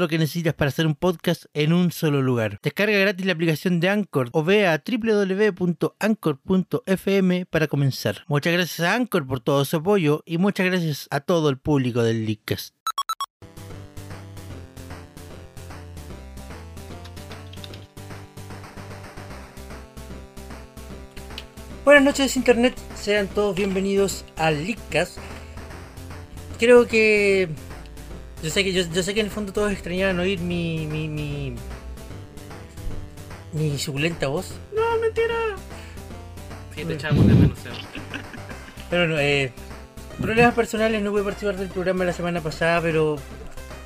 lo que necesitas para hacer un podcast en un solo lugar. Descarga gratis la aplicación de Anchor o ve a www.anchor.fm para comenzar. Muchas gracias a Anchor por todo su apoyo y muchas gracias a todo el público del Leadcast. Buenas noches Internet, sean todos bienvenidos al Leadcast. Creo que yo sé que yo, yo sé que en el fondo todos extrañaban oír mi mi mi mi suculenta voz. No, mentira. Sí, te echamos de menos, Seba. Pero no, eh, problemas personales no pude participar del programa la semana pasada, pero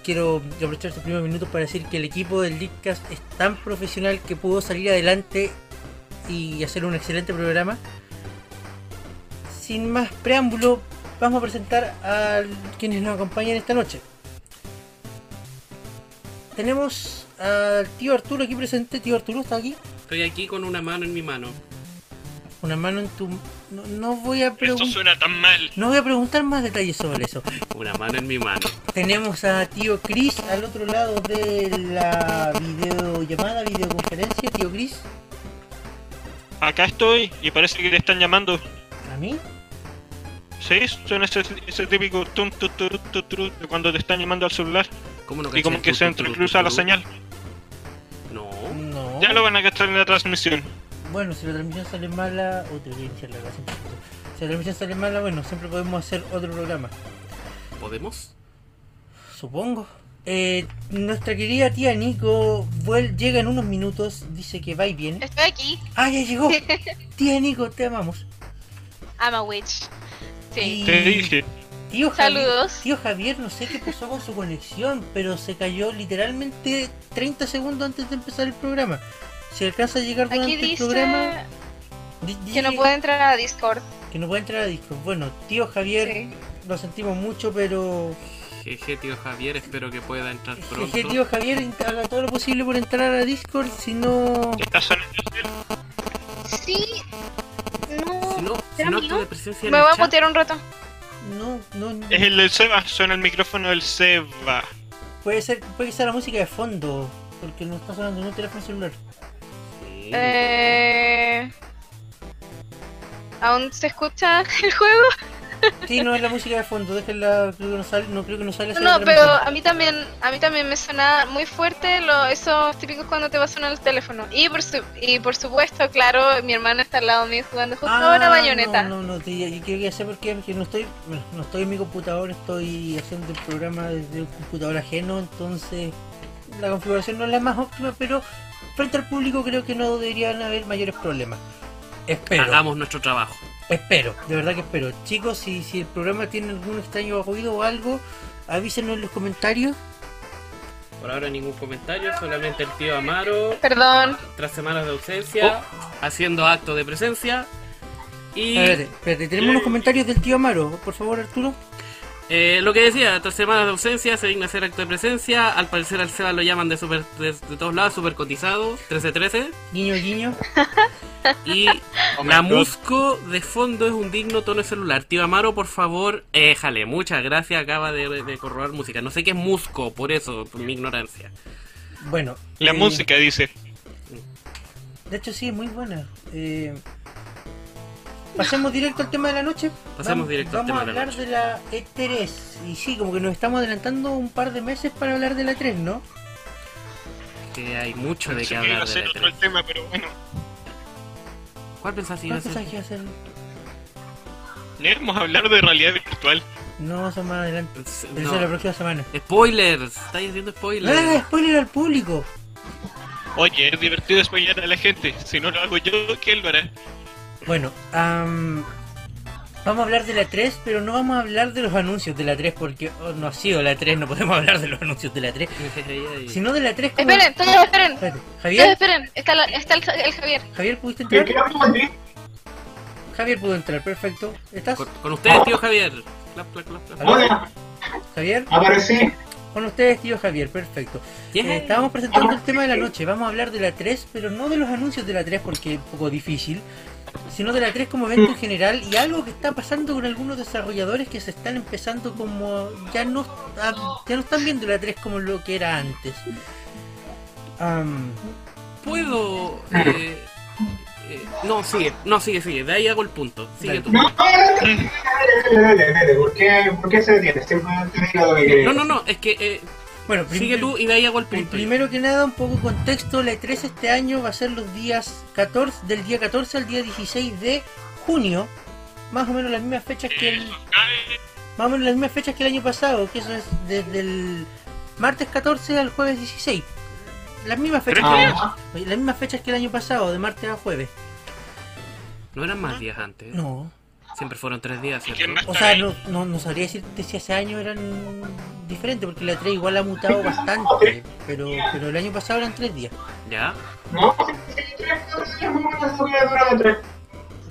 quiero aprovechar estos primeros minutos para decir que el equipo del Leadcast es tan profesional que pudo salir adelante y hacer un excelente programa. Sin más preámbulo, vamos a presentar a quienes nos acompañan esta noche. Tenemos al tío Arturo aquí presente. Tío Arturo, ¿está aquí? Estoy aquí con una mano en mi mano. Una mano en tu... No, no voy a Esto preguntar... suena tan mal. No voy a preguntar más detalles sobre eso. Una mano en mi mano. Tenemos a tío Chris al otro lado de la videollamada, videoconferencia. Tío Chris, Acá estoy y parece que te están llamando. a mí. ¿Sí? Suena ese, ese típico tum, tu, tu, tu, tu, tu, de cuando te están llamando al celular ¿Cómo no y como que se entrecruza tu, la señal. No. No. Ya lo van a gastar en la transmisión. Bueno, si la transmisión sale mala, o te voy a iniciar la casa un poquito. Si la transmisión sale mala, bueno, siempre podemos hacer otro programa. ¿Podemos? Supongo. Eh, nuestra querida tía Nico vuel- llega en unos minutos, dice que va y viene. Estoy aquí. ¡Ah, ya llegó! tía Nico, te amamos. I'm a witch. Sí. Y- Te dije. Tío Javier, Saludos. tío Javier, no sé qué pasó con su conexión, pero se cayó literalmente 30 segundos antes de empezar el programa. Si alcanza a llegar durante Aquí el programa, que no puede entrar a Discord. que no puede entrar a Discord. Bueno, tío Javier, Sí. lo sentimos mucho, pero Jeje, tío Javier, espero que pueda entrar pronto. que tío Javier haga todo lo posible por entrar a Discord, si no... Está sonando el. Sí. No. Si no, en Me el voy a chat, putear un rato. No, no, no. Es el del Seba, suena el micrófono del Seba. Puede ser, puede que sea la música de fondo, porque no está sonando en un teléfono celular. Sí. Eh... ¿Aún se escucha el juego? Sí, no es la música de fondo, déjenla, creo que no sale, no creo que no sale. No, pero a mí también, a mí también me suena muy fuerte lo, esos típicos cuando te va a sonar el teléfono. Y por su, y por supuesto, claro, mi hermana está al lado mío jugando justo Ah, ahora bayoneta. No, no, no, te- y creo que ya sé por qué, porque no estoy, no estoy en mi computador, estoy haciendo el programa desde un computador ajeno, entonces la configuración no es la más óptima, pero frente al público creo que no deberían haber mayores problemas. Espero, Hagamos nuestro trabajo. Espero, de verdad que espero. Chicos, si, si el programa tiene algún extraño ruido o algo, avísenos en los comentarios. Por ahora ningún comentario, solamente el tío Amaro, Perdón. tras semanas de ausencia, haciendo acto de presencia. Y Espérate, espérate, tenemos unos comentarios del tío Amaro, por favor Arturo. eh, lo que decía, tras semanas de ausencia, se digna hacer acto de presencia. Al parecer al Seba lo llaman de super de, de todos lados, super cotizado, 1313. Guiño, guiño. Y Oh my la God. Musco de fondo es un digno tono de celular. Tío Amaro, por favor, éjale. Muchas gracias, acaba de, de corrobar música. No sé qué es Musco, por eso, por mi ignorancia. Bueno. La eh, música dice. De hecho, sí, es muy buena. Eh, pasemos directo al tema de la noche. Pasemos vamos, directo al vamos tema de la a hablar de la E3. Y sí, como que nos estamos adelantando un par de meses para hablar de la E3, ¿no? Que hay mucho de qué que iba hablar a de ser la otro el E3. tema, pero bueno. ¿Cuál pensás que iba a ¿Cuántos ser? años que va a ser? Hablar de realidad virtual. No, son más adelante. Eso es la No. próxima semana. Spoilers, estáis haciendo No spoilers. le hagas spoiler al público. Oye, es divertido spoilear a la gente. Si no lo hago yo, ¿quién lo hará? Bueno, am, vamos a hablar de la 3, pero no vamos a hablar de los anuncios de la 3 porque oh, no ha sido la 3, no podemos hablar de los anuncios de la 3, sino de la 3 como... Esperen, todos esperen. Espérate, Todos Javier, esperen. Está, la- está el, el Javier. Javier, ¿pudiste ¿Qué, entrar? Javier pudo entrar, perfecto. ¿Estás? Con, con ustedes, tío Javier. Clap, clap, clap, clap. Hola, Javier, aparecí. con ustedes, tío Javier, perfecto. Eh, estábamos presentando el tema de la noche, vamos a hablar de la 3, pero no de los anuncios de la 3 porque es un poco difícil, sino de la 3 como evento en general y algo que está pasando con algunos desarrolladores que se están empezando como ya no ya no están viendo la 3 como lo que era antes. Am, ¿Puedo...? eh, eh, no, sigue, no, sigue, sigue. De ahí hago el punto. Sigue tú. No, dale, dale, dale, ¿Por qué, ¿Por qué se detiene? Lo que. No, no, no, es que eh, bueno, sigue tú y de ahí hago el punto. Primero que nada, un poco contexto, la E3 este año va a ser los días 14, del día 14 al día 16 de junio, más o menos las mismas fechas que el, más o menos las mismas fechas que el año pasado, que eso es desde el martes 14 al jueves 16. Las mismas fechas, Ah, las mismas fechas que el año pasado, de martes a jueves. No eran más días antes. No, Siempre fueron tres días, ¿Y ¿cierto? o sea, no, no, no sabría decirte si hace años eran diferentes, porque la 3 igual ha mutado bastante, pero, pero el año pasado eran tres días. ¿Ya? no.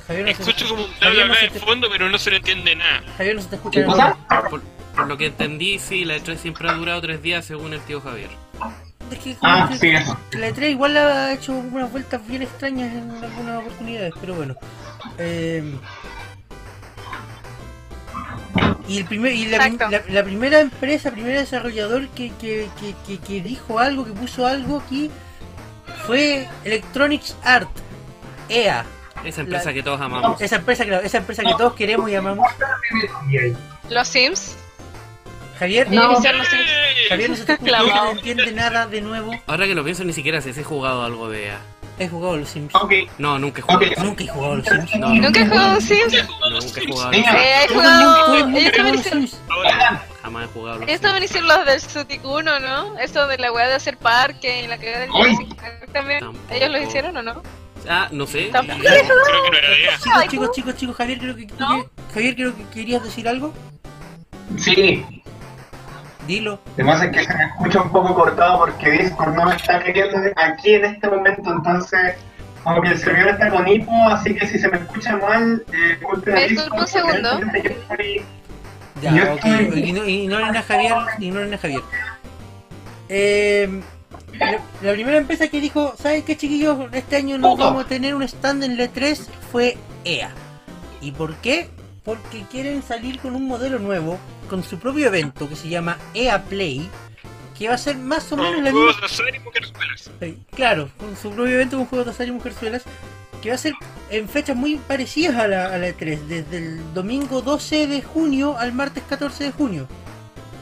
Javier no se- Escucho como un Javier no se de te- fondo, pero no se le entiende nada. Javier no se está ¿Qué escuchando. Por, por lo que entendí, sí, la E3 siempre ha durado tres días según el tío Javier. Es que Ah, que sí, eso. la E3 igual ha hecho unas vueltas bien extrañas en algunas oportunidades, pero bueno. Eh, y el primer, y la, primera empresa, primer desarrollador que, que, que, que- que dijo algo, que puso algo aquí, fue Electronics Art, EA. Esa empresa La- que todos amamos. Esa empresa, que, esa empresa que todos queremos y amamos. Los Sims. Javier, No. los. Javier no se escuchando, Clavado. no entiende nada de nuevo. Ahora que lo pienso, ni siquiera sé si he jugado algo de EA. He jugado a los Sims. Ok, No, nunca he jugado. Ok. Nunca he jugado a los Sims. No, ¿Nunca he jugado Sims? Nunca he jugado. Eh, he jugado. a los Jamás he jugado. los ellos Sims. también hicieron los del Sutic 1, ¿no? Eso de la weá de hacer parque y la cagada del. Jurassic también. Tampoco. ¿Ellos lo hicieron o no? Ah, no sé. Tampoco. creo que no era de ella. Chicos, chicos, chicos, chicos, Javier, creo que, tú ¿No? que- Javier, creo que querías decir algo. sí. Dilo. Además es que se me escucha un poco cortado porque Discord no me está queriendo aquí en este momento, entonces como que el servidor está con hipo, así que si se me escucha mal, eh, culpen a ¿Me Discord, un segundo? yo estoy- Ya, Yo ok. estoy- Igno- Ignoren a Javier, ignoren a Javier. Eh, la, la primera empresa que dijo, ¿sabes qué chiquillos? Este año no vamos a tener un stand en la 3 fue EA. ¿Y por qué? Porque quieren salir con un modelo nuevo, con su propio evento que se llama EA Play, que va a ser más o menos Con la misma juegos de azar y mujerzuelas. Claro, con su propio evento con juegos de azar y mujerzuelas, que va a ser en fechas muy parecidas a la, a la E3, desde el domingo 12 de junio al martes 14 de junio.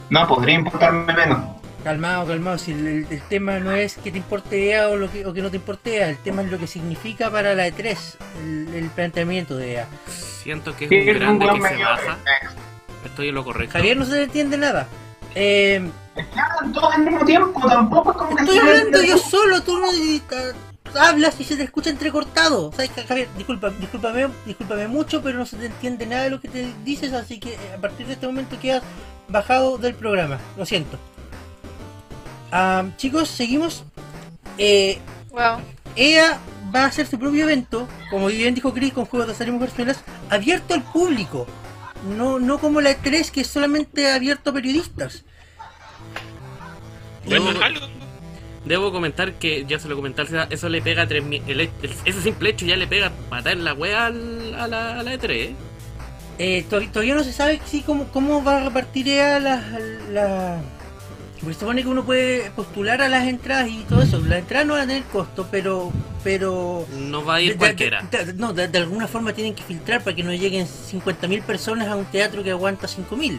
No, podría importarme menos. Calmado, calmado, si el, tema no es que te importe EA o, lo que, o que no te importe EA, el tema es lo que significa para la E3, el, el planteamiento de EA. Siento que es Sí, un es un grande buen que se baja. Estoy en lo correcto. Javier no se entiende nada. Eh, hablan todos al mismo tiempo, tampoco es como que estoy hablando yo solo, tú no hablas y se te escucha entrecortado. ¿Sabes Javier? Disculpa, discúlpame, discúlpame mucho, pero no se te entiende nada de lo que te dices, así que eh, a partir de este momento quedas bajado del programa. Lo siento. Chicos, seguimos. Eh, Wow. EA va a hacer su propio evento, como bien dijo Chris, con juegos de azar y abierto al público. No, no como la E3, que es solamente abierto a periodistas. Debo- comentar que ya se lo comenté, al César, eso le pega 3000. el- el- ese simple hecho ya le pega patar en la wea al- a la, a la E3. ¿eh? Eh, to- todavía no se sabe si cómo, cómo va a repartir EA las... La... Porque se supone que uno puede postular a las entradas y todo eso. Las entradas no van a tener costo, pero... pero No va a ir de- cualquiera. de- de- no, de, de alguna forma tienen que filtrar para que no lleguen 50.000 personas a un teatro que aguanta 5.000.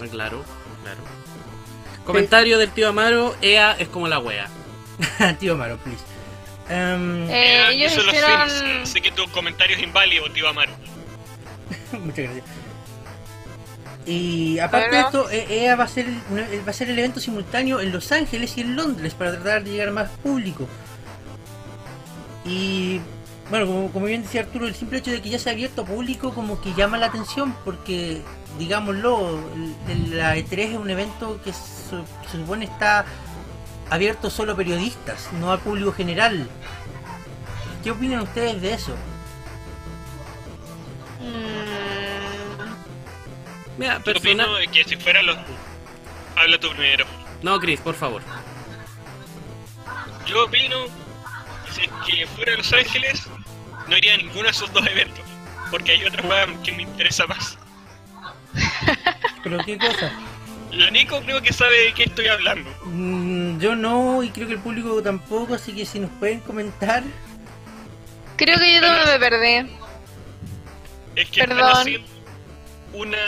Ah, Claro, claro. Comentario del tío Amaro, EA es como la wea. Tío Maro, please. Em, Eh, Eh, ellos eso los hicieron. Sims. Sé que tu comentario es inválido, tío Amaro. Muchas gracias. Y aparte de esto, eh, EA va a, ser va a ser el evento simultáneo en Los Ángeles y en Londres para tratar de llegar a más público. Y bueno, como, como bien decía Arturo, el simple hecho de que ya se ha abierto a público como que llama la atención porque, digámoslo, la E3 es un evento que se, se supone está abierto solo a periodistas, no al público general. ¿Qué opinan ustedes de eso? Mm, Mira, Yo persona... opino de que si fuera los... Habla tú primero. No, Chris, por favor. Yo opino si es que fuera Los Ángeles, no iría a ninguno de esos dos eventos. Porque hay otra cosa que me interesa más. ¿Pero qué cosa? La Nico creo que sabe de qué estoy hablando. Mm, yo no, y creo que el público tampoco, así que si nos pueden comentar. creo que yo también me perdí. Es que están Perdón. haciendo una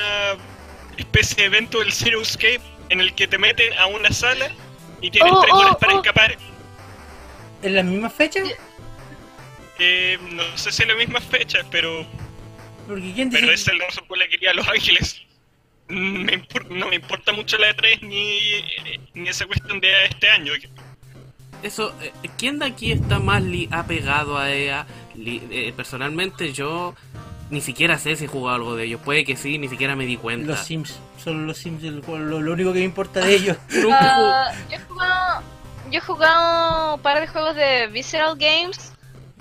especie de evento del Zero Escape en el que te meten a una sala y tienes Oh, tres oh, horas para oh. escapar. ¿En las mismas fechas? Eh, no sé si en las mismas fechas, pero, Porque quién dice pero esa es la razón por la que iría a Los Ángeles. Me impor- no me importa mucho la E3 ni, ni esa cuestión de este año. Eso, eh, ¿quién de aquí está más li- apegado a EA? Li- eh, personalmente yo ni siquiera sé si he jugado algo de ellos. Puede que sí, ni siquiera me di cuenta. los Sims? Solo los Sims, el lo, lo único que me importa de ellos. Ah, yo he jugado yo he jugado un par de juegos de Visceral Games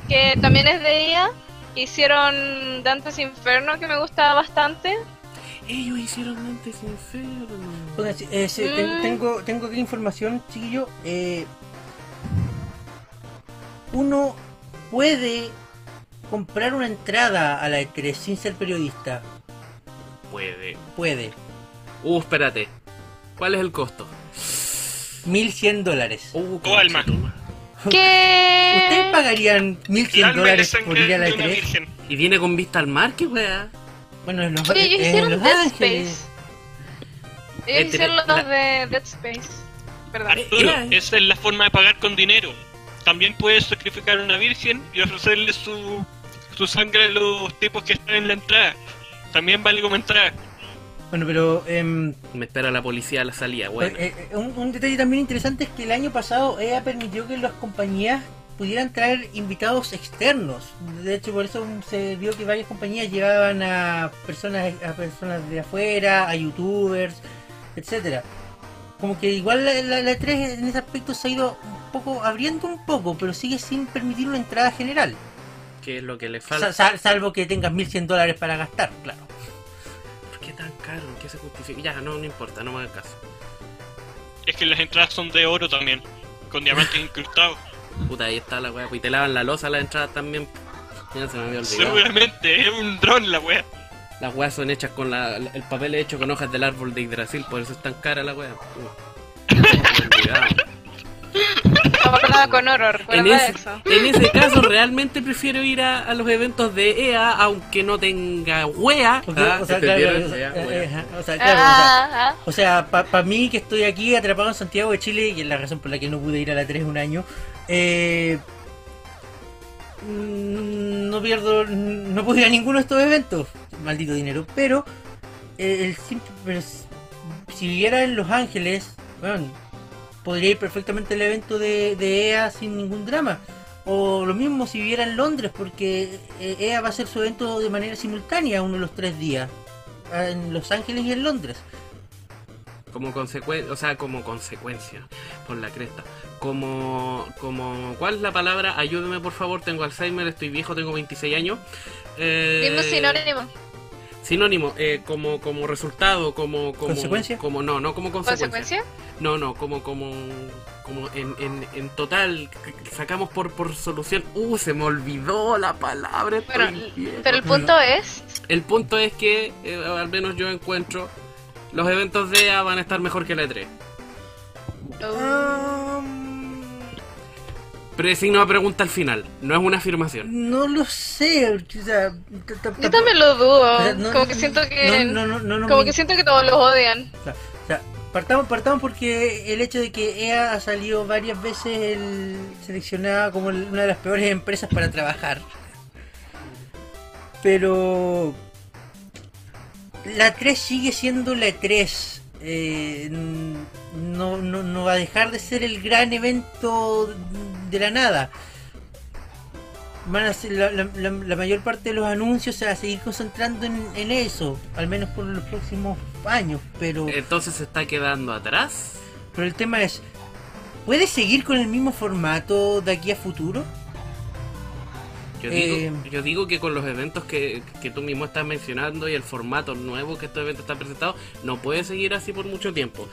que también es de ella hicieron Dante's Inferno que me gustaba bastante Ellos hicieron antes Inferno. Eh, Mm. tengo, tengo aquí información, chiquillo. Eh, uno puede comprar una entrada a la E3 sin ser periodista. Puede. Puede. Uh, espérate. ¿Cuál es el costo? 1100 dólares. Uh, alma. que ¿Ustedes pagarían El 1100 alma y la dólares por ir a la de una E3? virgen. Y viene con vista al mar, qué weá. Bueno, en los, oye ellos hicieron Los Dead. Space ellos Eh, hicieron la- los la- de Dead Space perdón Arturo, Era- esa es la forma de pagar con dinero. También puedes sacrificar a una virgen y ofrecerle su, su sangre a los tipos que están en la entrada. También vale como entrada. Bueno, pero em, Me espera la policía a la salida, bueno. Eh, eh, un, un detalle también interesante es que el año pasado EA permitió que las compañías pudieran traer invitados externos. De hecho, por eso se vio que varias compañías llevaban a personas a personas de afuera, a youtubers, etcétera. Como que igual la, la, la E3 en ese aspecto se ha ido un poco abriendo un poco, pero sigue sin permitir una entrada general. ¿Qué es lo que le falta? sal- salvo que tengas 1100 dólares para gastar, claro. ¿Por qué tan caro? ¿En qué se justifica? Ya, no, no importa, no me hagas caso. Es que las entradas son de oro también, con diamantes incrustados. Puta, ahí está la weá. pues, Y te lavan la losa a la entrada también. Ya se me había olvidado. Seguramente, es un dron la wea. Las weas son hechas con la, el papel es hecho con hojas del árbol de Yggdrasil, por eso es tan cara la wea. Con oro, En eso. en ese caso realmente prefiero ir a, a los eventos de EA aunque no tenga wea. O sea, eh, eh, o Ah, sea, para mí que estoy aquí atrapado en Santiago de Chile, y es la razón por la que no pude ir a la 3 un año, eh, mm, no pierdo, no pude ir a ninguno de estos eventos, maldito dinero, pero eh, el simple, pero si viviera en Los Ángeles, bueno, podría ir perfectamente al evento de, de EA sin ningún drama. O lo mismo si viviera en Londres, porque eh, EA va a hacer su evento de manera simultánea uno de los tres días, en Los Ángeles y en Londres. Como consecuencia, o sea, como consecuencia, por la cresta. Como, como, ¿cuál es la palabra? Ayúdeme por favor, tengo Alzheimer, estoy viejo, tengo 26 años. Eh, sinónimo. Sinónimo, eh, como, como resultado, como, como... ¿Consecuencia? Como, no, no como consecuencia. ¿Consecuencia? No, no, como, como, como en, en, en total, sacamos por, por solución. Uh, se me olvidó la palabra. viejo. pero el punto es El punto es que, eh, al menos yo encuentro, los eventos de EA van a estar mejor que la E3. Ah, Pero es signo de pregunta al final, no es una afirmación. no lo sé, o sea, Yo también lo dudo. o sea, no- como que siento que. no, no, como que siento que todos los odian. O sea, o sea, partamos, partamos porque el hecho de que EA ha salido varias veces el- seleccionada como el- una de las peores empresas para trabajar. Pero la 3 sigue siendo la 3. Eh, no, no, no va a dejar de ser el gran evento de la nada. van a ser la, la- la- la mayor parte de los anuncios se va a seguir concentrando en, en eso, al menos por los próximos años, pero, Entonces se está quedando atrás. pero el tema es, ¿puede seguir con el mismo formato de aquí a futuro? Yo Eh, digo, yo digo que con los eventos que, que tú mismo estás mencionando y el formato nuevo que este evento está presentado, no puede seguir así por mucho tiempo.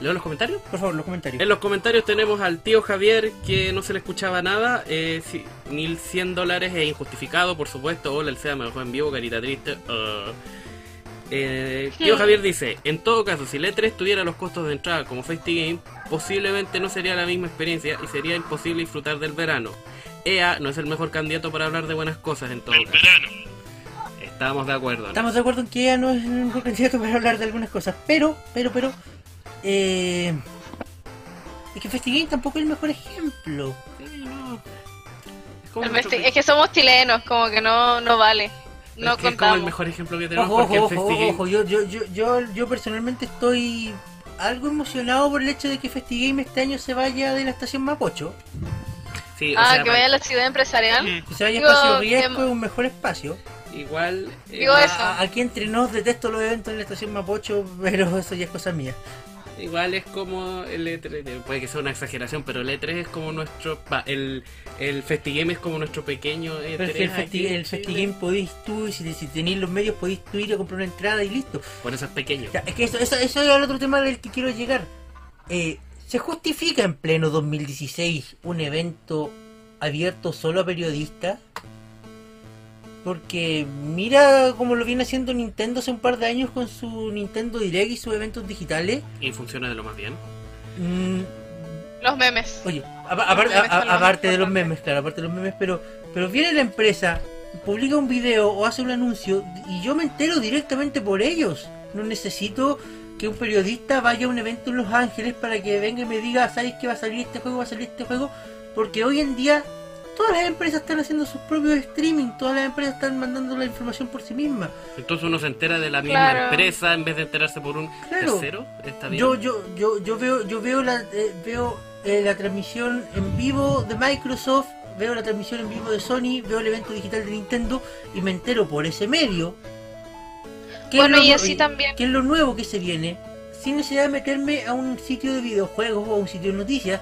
¿Leo los comentarios? Por favor, los comentarios. En los comentarios tenemos al tío Javier que no se le escuchaba nada. Eh, sí, 1100 dólares es injustificado, por supuesto. Hola, el SEA me dejó en vivo, carita triste. Uh. Eh, tío Javier dice: En todo caso, si el E3 tuviera los costos de entrada como FestiGame, posiblemente no sería la misma experiencia y sería imposible disfrutar del verano. EA no es el mejor candidato para hablar de buenas cosas en todo El caso. verano. Estamos de acuerdo. ¿no? Estamos de acuerdo en que ya no es el mejor candidato para hablar de algunas cosas, pero, pero, pero, eh, es que FestiGame tampoco es el mejor ejemplo. Sí, no. Es nuestro- Es que somos chilenos, como que no, no vale. No es que es como el mejor ejemplo que tenemos Ojo, porque ojo, el ojo, FestiGame ojo, yo, yo, yo, yo, yo personalmente estoy algo emocionado por el hecho de que FestiGame este año se vaya de la estación Mapocho, Sí, o Ah, sea, que vaya a la ciudad empresarial. Mm. que se vaya a Digo, Espacio que- Riesgo, es un mejor espacio. Igual. eh, Digo eso. a- aquí entre nos detesto los eventos en la estación Mapocho, pero eso ya es cosa mía. Igual es como el E3, eh, puede que sea una exageración, pero el E3 es como nuestro, el, el FestiGame es como nuestro pequeño E3. Pero es que el, festi- el. FestiGame podéis tú, si, si tenéis los medios, podéis tú ir a comprar una entrada y listo. Por eso es pequeño. Es que eso, eso, eso es el otro tema del que quiero llegar. Eh, ¿Se justifica en pleno 2016 un evento abierto solo a periodistas? Porque mira cómo lo viene haciendo Nintendo hace un par de años con su Nintendo Direct y sus eventos digitales. Y funciona de lo más bien. Mm, Los memes. Oye, apa- aparte, aparte de los memes, claro, aparte de los memes, pero, pero viene la empresa, publica un video o hace un anuncio y yo me entero directamente por ellos. No necesito que un periodista vaya a un evento en Los Ángeles para que venga y me diga, ¿sabes que va a salir este juego? Va a salir este juego. Porque hoy en día todas las empresas están haciendo sus propios streaming, todas las empresas están mandando la información por sí mismas. Entonces uno se entera de la misma Claro. empresa en vez de enterarse por un Claro. tercero. Está bien. Yo, yo, yo, yo veo, yo veo la, eh, veo eh, la transmisión en vivo de Microsoft, veo la transmisión en vivo de Sony, veo el evento digital de Nintendo y me entero por ese medio. Qué es Bueno, lo y así también. qué es lo nuevo que se viene, sin necesidad de meterme a un sitio de videojuegos o a un sitio de noticias,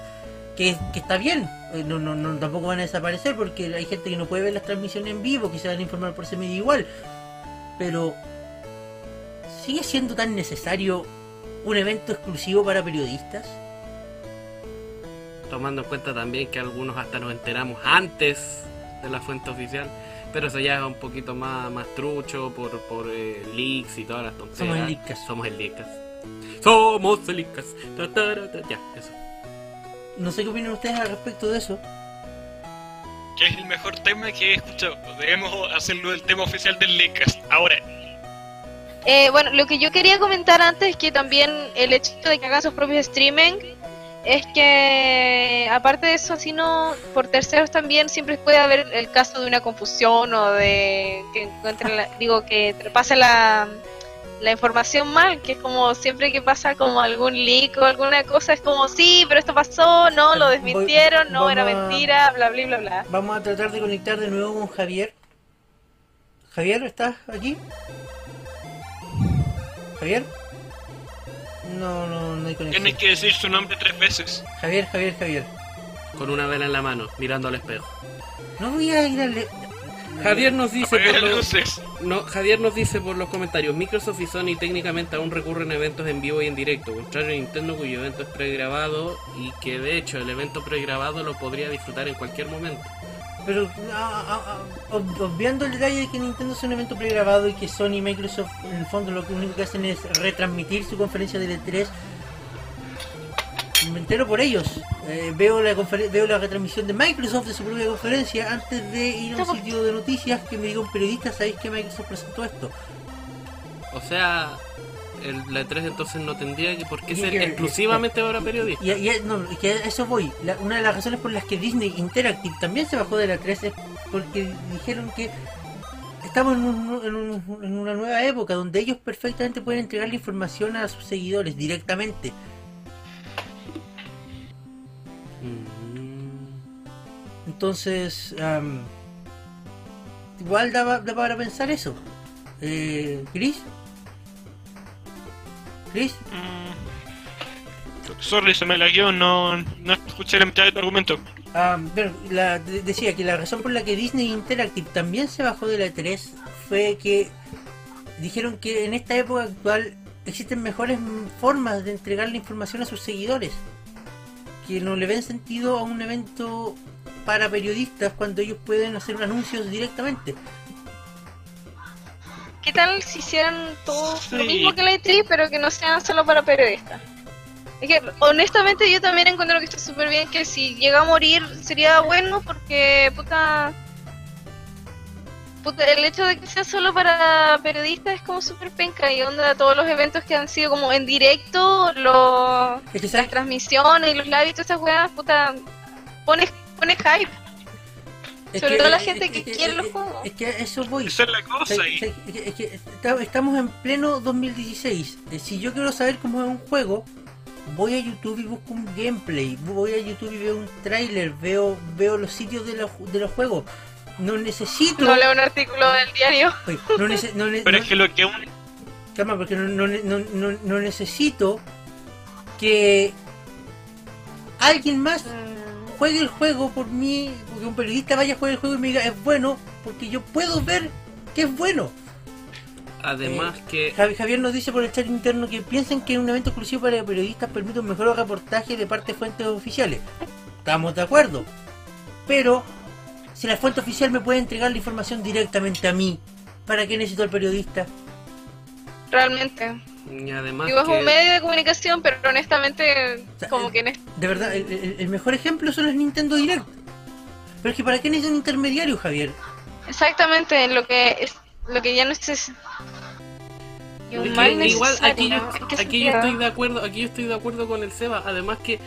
que, que está bien. Eh, No, no, no, tampoco van a desaparecer porque hay gente que no puede ver las transmisiones en vivo, que se van a informar por ese medio igual. Pero sigue siendo tan necesario un evento exclusivo para periodistas. Tomando en cuenta también que algunos hasta nos enteramos antes de la fuente oficial. Pero eso ya es un poquito más, más trucho por, por eh, leaks y todas las tonterías. Somos el Leakcast. Somos el Leakcast. Somos el Leakcast. Ta, ta, ra, ta. Ya, eso. No sé qué opinan ustedes al respecto de eso. Que es el mejor tema que he escuchado. Debemos hacerlo el tema oficial del Lecast. Ahora, Eh, bueno, lo que yo quería comentar antes es que también el hecho de que hagan sus propios streaming es que aparte de eso, si no, por terceros también siempre puede haber el caso de una confusión o de que encuentren la- digo que pase la, la información mal, que es como siempre que pasa como algún leak o alguna cosa, es como sí, pero esto pasó, no, lo Voy- desmintieron, no, era a- mentira, bla, bla, bla, bla. Vamos a tratar de conectar de nuevo con Javier. Javier, ¿estás aquí? Javier? No, no, no hay conexión. tienes que decir su nombre tres veces. Javier, Javier, Javier. Con una vela en la mano, mirando al espejo. No voy a ir a le- Javier nos dice por los, no, Javier nos dice por los comentarios, Microsoft y Sony técnicamente aún recurren a eventos en vivo y en directo, contrario a Nintendo cuyo evento es pregrabado y que de hecho el evento pregrabado lo podría disfrutar en cualquier momento. Pero ah, ah, ah, ob- obviando el detalle de que Nintendo es un evento pregrabado y que Sony y Microsoft en el fondo lo que único que hacen es retransmitir su conferencia de E3 me entero por ellos. Eh, veo la veo la retransmisión de Microsoft de su propia conferencia antes de ir a un sitio de noticias que me diga un periodista sabéis que Microsoft presentó esto O sea, el, la E3 entonces no tendría que por qué ser exclusivamente para periodistas. y, y- no, es que a eso voy La- una de las razones por las que Disney Interactive también se bajó de la 3 es porque dijeron que estamos en, un- en un- en una nueva época donde ellos perfectamente pueden entregar la información a sus seguidores directamente. Mm. Entonces, am, igual da, da para pensar eso. Eh, ¿Chris? ¿Chris? Mm, sorry, se me lagueó, no, no escuché la mitad de tu argumento. Ah, bueno, la- de- decía que la razón por la que Disney Interactive también se bajó de la E3 fue que dijeron que en esta época actual existen mejores formas de entregar la información a sus seguidores. Que no le ven sentido a un evento para periodistas cuando ellos pueden hacer anuncios directamente. ¿Qué tal si hicieran todo lo mismo que la E3, pero que no sean solo para periodistas? Es que, honestamente, yo también encuentro que está súper bien que si llega a morir sería bueno porque, puta, puta, el hecho de que sea solo para periodistas es como súper penca y onda todos los eventos que han sido como en directo, los, las transmisiones y los live y todas esas weas, puta, pone, pone hype. Es sobre que- todo la gente es- que es- quiere los juegos. Es que a eso voy. Esa es la cosa. y- es que- es que estamos en pleno 2016. Eh, Si yo quiero saber cómo es un juego, voy a YouTube y busco un gameplay. Voy a YouTube y veo un tráiler, veo veo los sitios de los, de los juegos. No necesito. No leo un artículo del diario. Oye, no, nece- no ne- Pero no- es que lo que un calma, porque no, no, no, no, no necesito que alguien más Mm, juegue el juego por mí, porque un periodista vaya a jugar el juego y me diga es bueno, porque yo puedo ver que es bueno. Además que Javi- Javier nos dice por el chat interno que piensan que un evento exclusivo para periodistas permite un mejor reportaje de parte de fuentes oficiales. Estamos de acuerdo. Pero, si la fuente oficial me puede entregar la información directamente a mí, ¿para qué necesito al periodista? Realmente. Y además Digo, es que un medio de comunicación, pero honestamente, sea, como que en este- De verdad, el, el- el mejor ejemplo son los Nintendo Direct. Pero es que ¿para qué necesito un intermediario, Javier? exactamente en lo que es lo que ya no es y un Es que mal igual aquí yo, necesario. ¿En qué aquí yo estoy de acuerdo, aquí yo estoy de acuerdo con el Seba, además que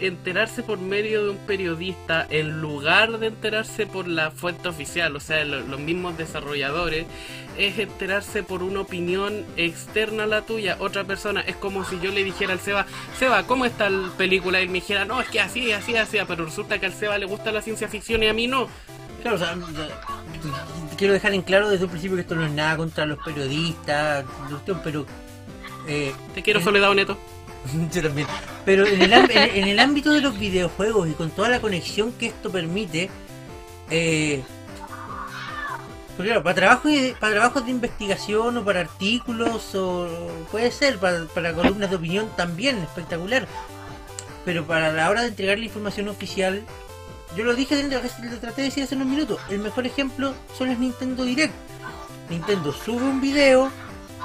enterarse por medio de un periodista en lugar de enterarse por la fuente oficial, o sea, lo- los mismos desarrolladores, es enterarse por una opinión externa a la tuya, otra persona, es como si yo le dijera al Seba, Seba, ¿cómo está la película? Y él me dijera, no, es que así, así, así, pero resulta que al Seba le gusta la ciencia ficción y a mí no. Claro, o sea, quiero dejar en claro desde un principio que esto no es nada contra los periodistas, pero... eh, Te quiero Eh, Soledad Neto. Yo también. Pero en el, en, el ámbito de los videojuegos y con toda la conexión que esto permite, eh, claro, para trabajos, para trabajos de investigación o para artículos o puede ser, para, para columnas de opinión también, espectacular. Pero para la hora de entregar la información oficial, yo lo dije, lo traté de decir hace unos minutos, el mejor ejemplo son los Nintendo Direct. Nintendo sube un video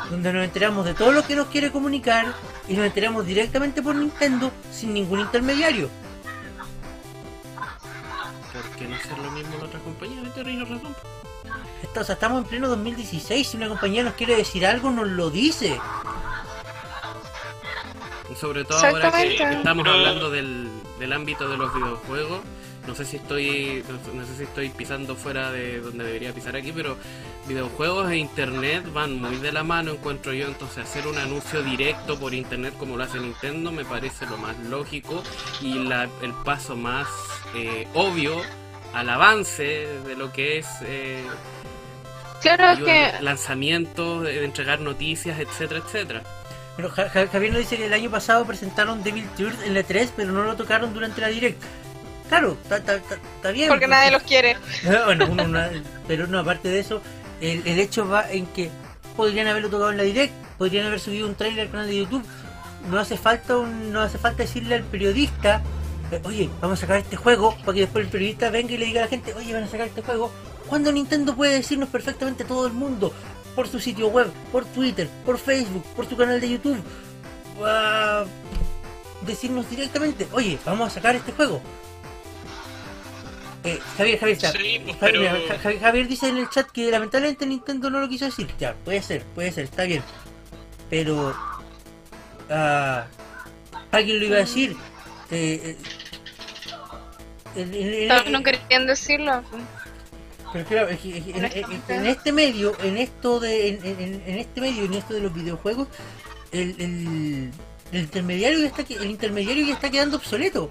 donde nos enteramos de todo lo que nos quiere comunicar y nos enteramos directamente por Nintendo sin ningún intermediario. ¿Por qué no hacer lo mismo en otras compañías? Tienes razón. Esto- o sea, estamos en pleno 2016, si una compañía nos quiere decir algo, nos lo dice. Y sobre todo ahora que, estamos hablando del, del ámbito de los videojuegos, no sé si estoy no, no sé si estoy pisando fuera de donde debería pisar aquí, pero videojuegos e internet van muy de la mano, encuentro yo, entonces hacer un anuncio directo por internet como lo hace Nintendo me parece lo más lógico y la, el paso más eh, obvio al avance de lo que es eh, Claro, es ayuda- que lanzamientos, de, de entregar noticias, etcétera, etcétera. Pero Ja- Ja- Javier nos dice que el año pasado presentaron Devil Tears en la 3, pero no lo tocaron durante la Direct. Claro, está- bien. porque nadie los quiere. bueno, uno- una- pero no, aparte de eso, el, el hecho va en que podrían haberlo tocado en la direct, podrían haber subido un trailer al canal de YouTube. No hace falta un- no hace falta decirle al periodista, eh, oye, vamos a sacar este juego, para que después el periodista venga y le diga a la gente, oye, van a sacar este juego. Cuando Nintendo puede decirnos perfectamente a todo el mundo, por su sitio web, por Twitter, por Facebook, por su canal de YouTube, va decirnos directamente, oye, vamos a sacar este juego. Eh, Javier, Javier, está- Sí, pues, Javier, pero- dice en el chat que lamentablemente Nintendo no lo quiso decir. Ya, puede ser, puede ser, está bien. Pero ah, alguien lo iba a decir. Eh, eh, en- en- en- no querían decirlo. pero claro, es que- es que en, en- en este medio, en esto de, en, en- en este medio, en esto de los videojuegos, el, el, el intermediario ya está, que- el intermediario ya está quedando obsoleto.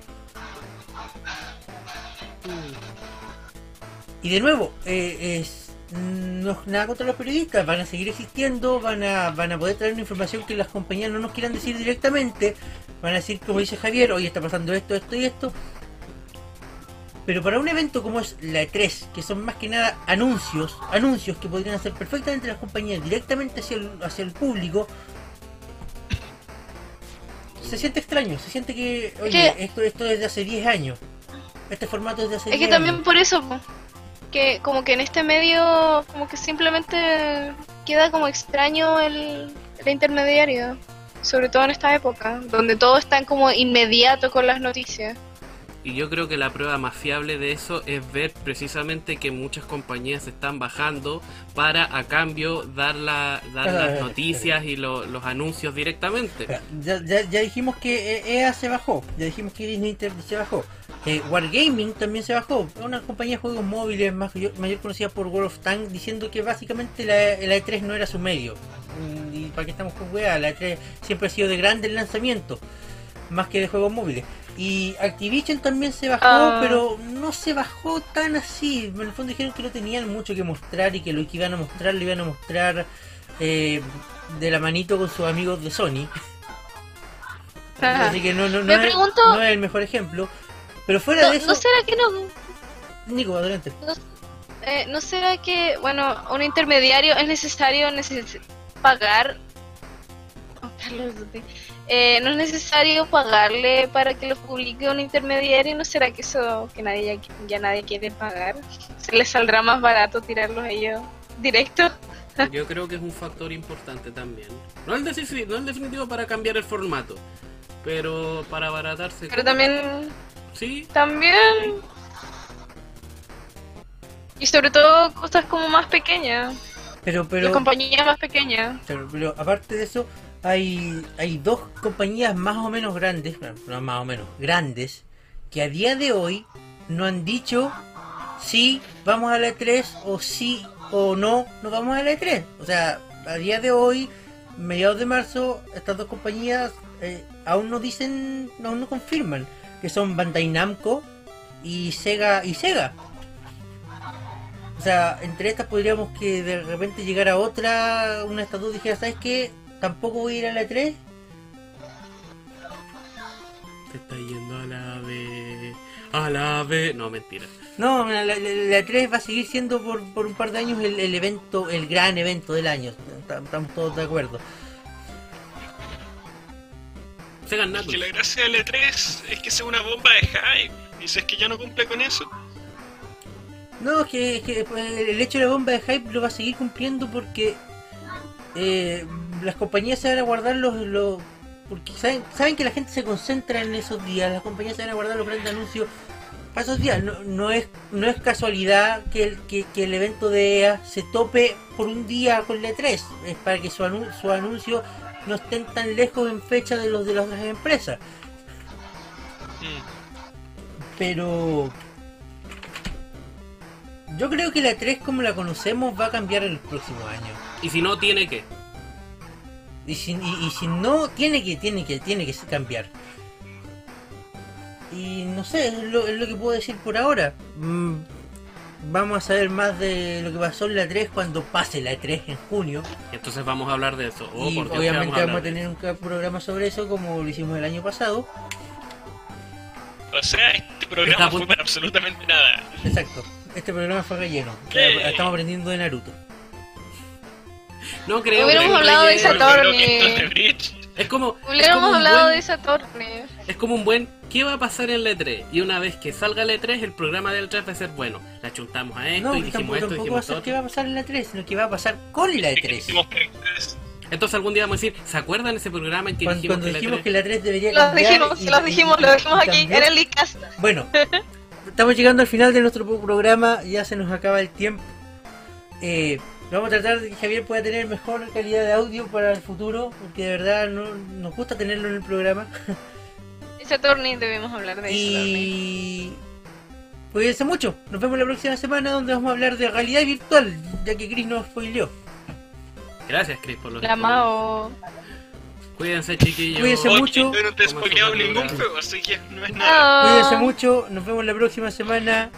Y de nuevo, eh, es, no es nada contra los periodistas, van a seguir existiendo, van a, van a poder traer una información que las compañías no nos quieran decir directamente, van a decir, como dice Javier, hoy está pasando esto, esto y esto. Pero para un evento como es la E3, que son más que nada anuncios, anuncios que podrían hacer perfectamente las compañías directamente hacia el, hacia el público, se siente extraño, se siente que, oye, esto, esto es de hace 10 años, este formato es de hace Es 10 que también años. por eso, que como que en este medio, como que simplemente queda como extraño el, el intermediario. Sobre todo en esta época, donde todo está como inmediato con las noticias. Y yo creo que la prueba más fiable de eso es ver precisamente que muchas compañías se están bajando para a cambio dar, la, dar las noticias y lo- los anuncios directamente. Ya, ya, ya dijimos que EA se bajó, ya dijimos que Disney Inter- se bajó. Eh, Wargaming también se bajó, una compañía de juegos móviles más mayor, conocida por World of Tanks, diciendo que básicamente la, la E3 no era su medio. Mm, Y para qué estamos con weá, la E3 siempre ha sido de grandes lanzamientos, más que de juegos móviles. Y Activision también se bajó, Ah. pero no se bajó tan así. En el fondo dijeron que no tenían mucho que mostrar y que lo que iban a mostrar lo iban a mostrar eh, de la manito con sus amigos de Sony. Así que no, no, no, Me es, pregunto- no es el mejor ejemplo. Pero fuera No, de eso, ¿no será que no, Nico, adelante. eh, no será que, bueno, un intermediario es necesario neces- pagar? Oh, Carlos, eh, no es necesario pagarle para que lo publique un intermediario. ¿No será que eso que nadie ya, ya nadie quiere pagar? Se les saldrá más barato tirarlos a ellos directo. Yo creo que es un factor importante también. No el, decisi- no el definitivo para cambiar el formato, pero para abaratarse. Pero también Sí, También. Y sobre todo cosas como más pequeñas. Pero, Las pero, compañías más pequeñas. pero, pero aparte de eso, hay, hay dos compañías más o menos grandes, no más o menos, grandes, que a día de hoy no han dicho si vamos a la E3 o sí o no, no vamos a la E3. O sea, a día de hoy, mediados de marzo, estas dos compañías eh, aún no dicen, aún no confirman que son Bandai Namco y Sega y Sega. O sea, entre estas podríamos que de repente llegar a otra, una estas dos dijera, ¿sabes qué? Tampoco voy a ir a la E E3. te está yendo a la B. A la B. No, mentira. No, la, la, la E3 va a seguir siendo por, por un par de años el, el evento, el gran evento del año. Tam- Estamos todos de acuerdo. Que Knuckles. la gracia del E3 es que sea una bomba de hype. Y si es que ya no cumple con eso, No, es que, es que, pues, el hecho de la bomba de hype lo va a seguir cumpliendo porque eh, las compañías se van a guardar los, los porque saben, saben que la gente se concentra en esos días, las compañías se van a guardar los grandes anuncios para esos días. No, no es no es casualidad que el, que, que el evento de EA se tope por un día con la E3, es para que su, anu- su anuncio no estén tan lejos en fecha de los de las otras empresas. mm, Pero yo creo que la 3 como la conocemos va a cambiar en los próximos años. Y si no, tiene que. Y si, y, y si no, tiene que, tiene que, tiene que cambiar. Y no sé, es lo, es lo que puedo decir por ahora. Mm, vamos a saber más de lo que pasó en la 3 cuando pase la 3 en junio. Entonces vamos a hablar de eso. Oh, y obviamente vamos a, tener un programa sobre eso como lo hicimos el año pasado. o sea, este programa fue para absolutamente nada. Exacto. Este programa fue relleno. ¿Qué? Estamos aprendiendo de Naruto. No creo Hubiéramos que hablado de que esto es de Bridge. Es como. Hubiéramos hablado buen- de esa torne. Es como un buen. ¿Qué va a pasar en la E3? Y una vez que salga la E3, el programa del E3 va a ser bueno. La chuntamos a esto No, y dijimos esto, tampoco va a dijimos ser qué va a pasar en la 3, sino que va a pasar con la que E3. hicimos preguntas. Entonces algún día vamos a decir, ¿se acuerdan ese programa en que Cuando, dijimos cuando que la dijimos E3? que la 3 debería Lo cambiar. dijimos, y- lo y- dijimos, y- lo dijimos aquí. Era el Icast. Bueno, estamos llegando al final de nuestro programa, ya se nos acaba el tiempo. Eh, vamos a tratar de que Javier pueda tener mejor calidad de audio para el futuro, porque de verdad no, nos gusta tenerlo en el programa. Esa torne debemos hablar de eso. Y cuídense mucho, nos vemos la próxima semana donde vamos a hablar de realidad virtual, ya que Chris nos spoileó. Gracias, Chris, por los La Mao. Cuídense, chiquillos. Cuídense Oye, mucho. yo no te he spoileado ningún juego, así que no es nada. Cuídense mucho, nos vemos la próxima semana.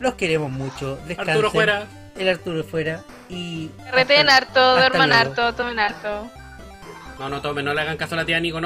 Los queremos mucho. Descansen. Arturo fuera. El Arturo fuera. y... Hasta- harto, duerman harto, tomen harto. No, no tomen, no le hagan caso a la tía Nico.